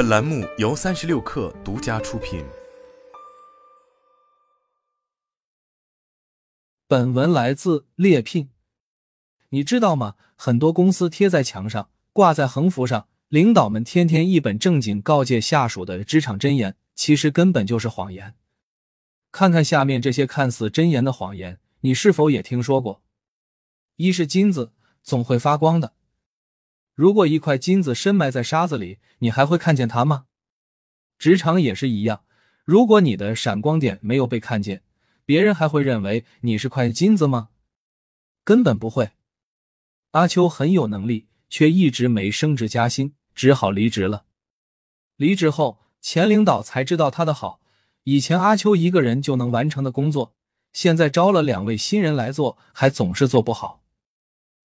本栏目由三十六氪独家出品。本文来自猎聘。你知道吗？很多公司贴在墙上、挂在横幅上，领导们天天一本正经告诫下属的职场箴言，其实根本就是谎言。看看下面这些看似真言的谎言，你是否也听说过？一是金子总会发光的。如果一块金子深埋在沙子里，你还会看见它吗？职场也是一样，如果你的闪光点没有被看见，别人还会认为你是块金子吗？根本不会。阿秋很有能力，却一直没升职加薪，只好离职了。离职后，前领导才知道他的好。以前阿秋一个人就能完成的工作，现在招了两位新人来做，还总是做不好，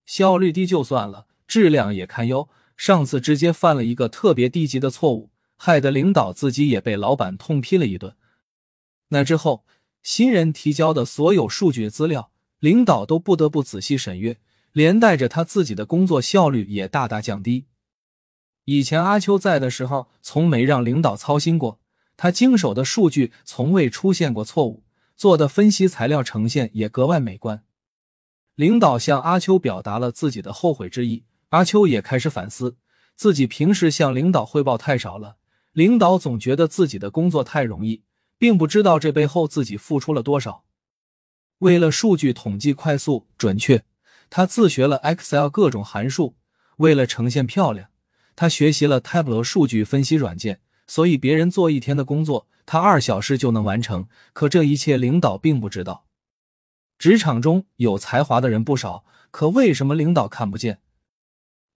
效率低就算了，质量也堪忧。上次直接犯了一个特别低级的错误，害得领导自己也被老板痛批了一顿。那之后，新人提交的所有数据资料，领导都不得不仔细审阅，连带着他自己的工作效率也大大降低。以前阿秋在的时候，从没让领导操心过。他经手的数据从未出现过错误，做的分析材料呈现也格外美观。领导向阿秋表达了自己的后悔之意，阿秋也开始反思自己平时向领导汇报太少了。领导总觉得自己的工作太容易，并不知道这背后自己付出了多少。为了数据统计快速准确，他自学了 Excel 各种函数；为了呈现漂亮，他学习了 Tableau 数据分析软件。所以，别人做一天的工作，他二小时就能完成。可这一切，领导并不知道。职场中有才华的人不少，可为什么领导看不见？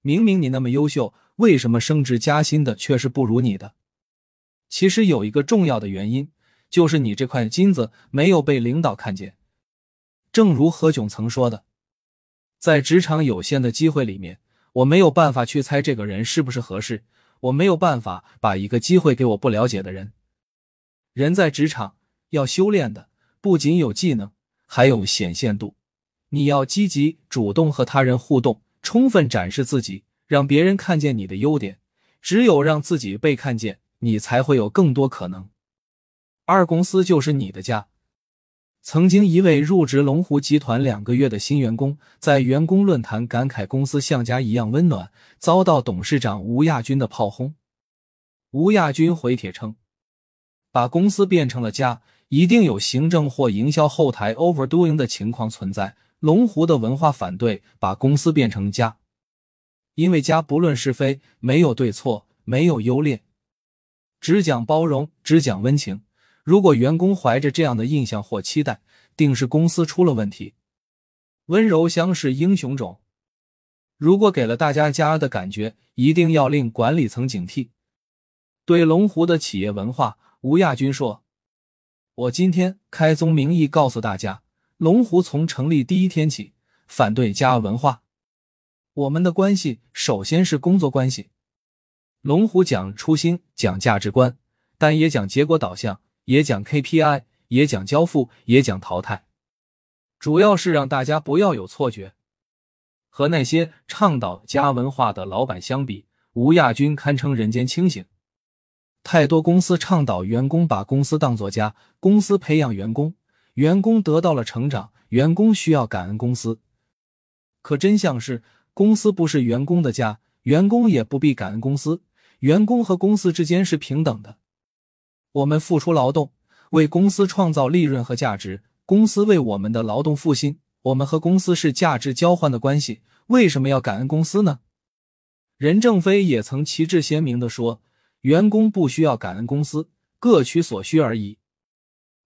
明明你那么优秀，为什么升职加薪的却是不如你的？其实有一个重要的原因，就是你这块金子没有被领导看见。正如何炅曾说的，在职场有限的机会里面，我没有办法去猜这个人是不是合适。我没有办法把一个机会给我不了解的人。人在职场要修炼的不仅有技能，还有显现度。你要积极主动和他人互动，充分展示自己，让别人看见你的优点。只有让自己被看见，你才会有更多可能。二公司就是你的家。曾经一位入职龙湖集团两个月的新员工，在员工论坛感慨公司像家一样温暖，遭到董事长吴亚军的炮轰。吴亚军回帖称：“把公司变成了家，一定有行政或营销后台 overdoing 的情况存在。龙湖的文化反对把公司变成家，因为家不论是非，没有对错，没有优劣，只讲包容，只讲温情。”如果员工怀着这样的印象或期待，定是公司出了问题。温柔乡是英雄种，如果给了大家家的感觉，一定要令管理层警惕。对龙湖的企业文化，吴亚军说：“我今天开宗明义告诉大家，龙湖从成立第一天起反对家文化。我们的关系首先是工作关系。龙湖讲初心，讲价值观，但也讲结果导向。”也讲 KPI，也讲交付，也讲淘汰，主要是让大家不要有错觉。和那些倡导家文化的老板相比，吴亚军堪称人间清醒。太多公司倡导员工把公司当作家，公司培养员工，员工得到了成长，员工需要感恩公司。可真相是，公司不是员工的家，员工也不必感恩公司，员工和公司之间是平等的。我们付出劳动，为公司创造利润和价值，公司为我们的劳动付薪，我们和公司是价值交换的关系。为什么要感恩公司呢？任正非也曾旗帜鲜明的说：“员工不需要感恩公司，各取所需而已。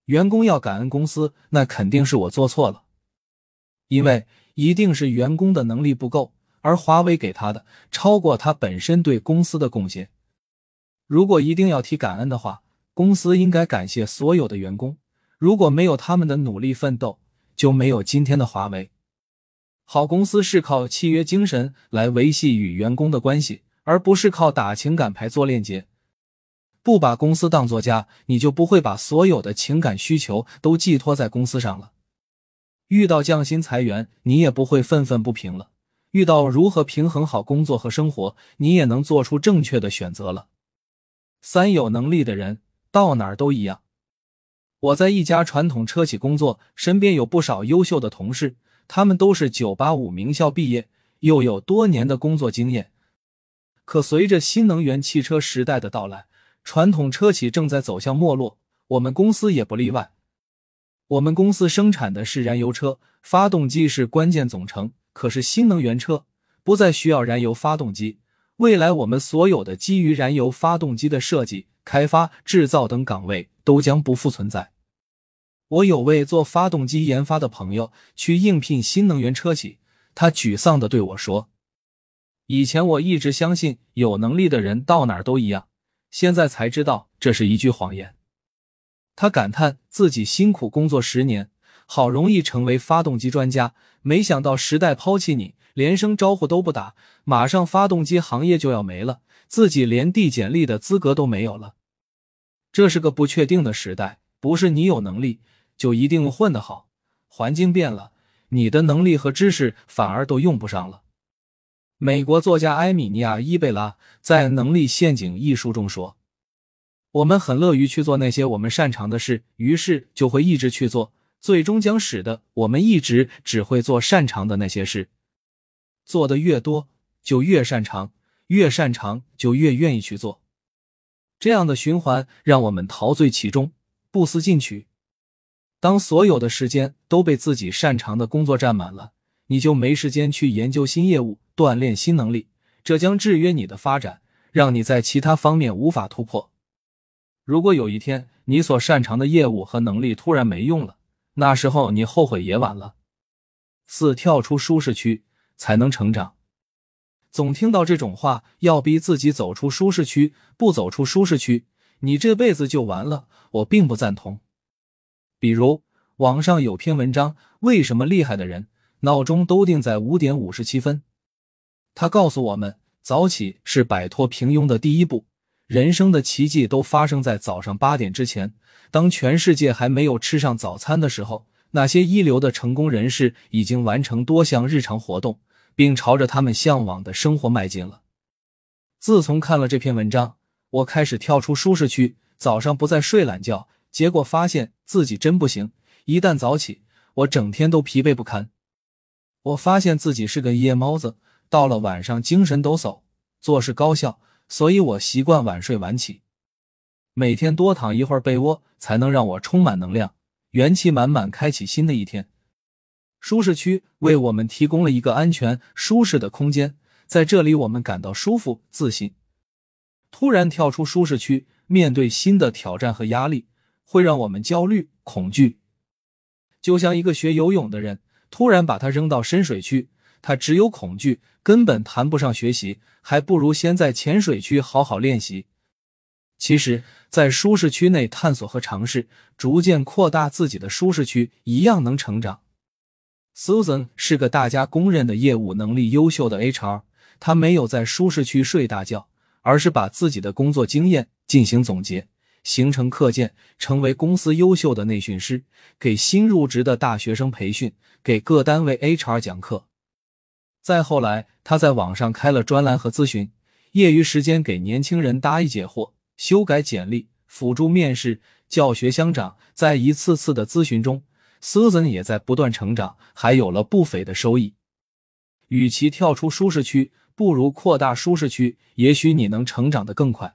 员工要感恩公司，那肯定是我做错了，因为一定是员工的能力不够，而华为给他的超过他本身对公司的贡献。如果一定要提感恩的话。”公司应该感谢所有的员工，如果没有他们的努力奋斗，就没有今天的华为。好公司是靠契约精神来维系与员工的关系，而不是靠打情感牌做链接。不把公司当作家，你就不会把所有的情感需求都寄托在公司上了。遇到降薪裁员，你也不会愤愤不平了。遇到如何平衡好工作和生活，你也能做出正确的选择了。三有能力的人到哪儿都一样。我在一家传统车企工作，身边有不少优秀的同事，他们都是九八五名校毕业，又有多年的工作经验。可随着新能源汽车时代的到来，传统车企正在走向没落，我们公司也不例外。我们公司生产的是燃油车，发动机是关键总成。可是新能源车不再需要燃油发动机，未来我们所有的基于燃油发动机的设计、开发、制造等岗位都将不复存在。我有位做发动机研发的朋友去应聘新能源车企，他沮丧的对我说：“以前我一直相信有能力的人到哪儿都一样，现在才知道这是一句谎言。”他感叹自己辛苦工作十年，好容易成为发动机专家，没想到时代抛弃你，连声招呼都不打，马上发动机行业就要没了，自己连递简历的资格都没有了。这是个不确定的时代，不是你有能力就一定混得好，环境变了，你的能力和知识反而都用不上了。美国作家埃米尼亚·伊贝拉在《能力陷阱》一书中说。我们很乐于去做那些我们擅长的事，于是就会一直去做，最终将使得我们一直只会做擅长的那些事。做的越多，就越擅长，越擅长就越愿意去做。这样的循环让我们陶醉其中，不思进取。当所有的时间都被自己擅长的工作占满了，你就没时间去研究新业务、锻炼新能力，这将制约你的发展，让你在其他方面无法突破。如果有一天你所擅长的业务和能力突然没用了，那时候你后悔也晚了。四跳出舒适区才能成长。总听到这种话，要逼自己走出舒适区，不走出舒适区，你这辈子就完了。我并不赞同。比如网上有篇文章，为什么厉害的人闹钟都定在五点五十七分？他告诉我们，早起是摆脱平庸的第一步。人生的奇迹都发生在早上八点之前。当全世界还没有吃上早餐的时候，那些一流的成功人士已经完成多项日常活动，并朝着他们向往的生活迈进了。自从看了这篇文章，我开始跳出舒适区，早上不再睡懒觉。结果发现自己真不行，一旦早起，我整天都疲惫不堪。我发现自己是个夜猫子，到了晚上精神抖擞，做事高效。所以我习惯晚睡晚起，每天多躺一会儿被窝，才能让我充满能量，元气满满，开启新的一天。舒适区为我们提供了一个安全、舒适的空间，在这里我们感到舒服、自信。突然跳出舒适区，面对新的挑战和压力，会让我们焦虑、恐惧。就像一个学游泳的人，突然把他扔到深水区。他只有恐惧，根本谈不上学习，还不如先在浅水区好好练习。其实，在舒适区内探索和尝试，逐渐扩大自己的舒适区，一样能成长。Susan 是个大家公认的业务能力优秀的 HR，他没有在舒适区睡大觉，而是把自己的工作经验进行总结，形成课件，成为公司优秀的内训师，给新入职的大学生培训，给各单位 HR 讲课。再后来，他在网上开了专栏和咨询，业余时间给年轻人答疑解惑、修改简历、辅助面试、教学相长。在一次次的咨询中，Susan 也在不断成长，还有了不菲的收益。与其跳出舒适区，不如扩大舒适区，也许你能成长得更快。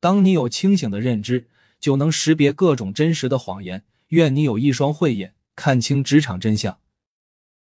当你有清醒的认知，就能识别各种真实的谎言。愿你有一双慧眼，看清职场真相。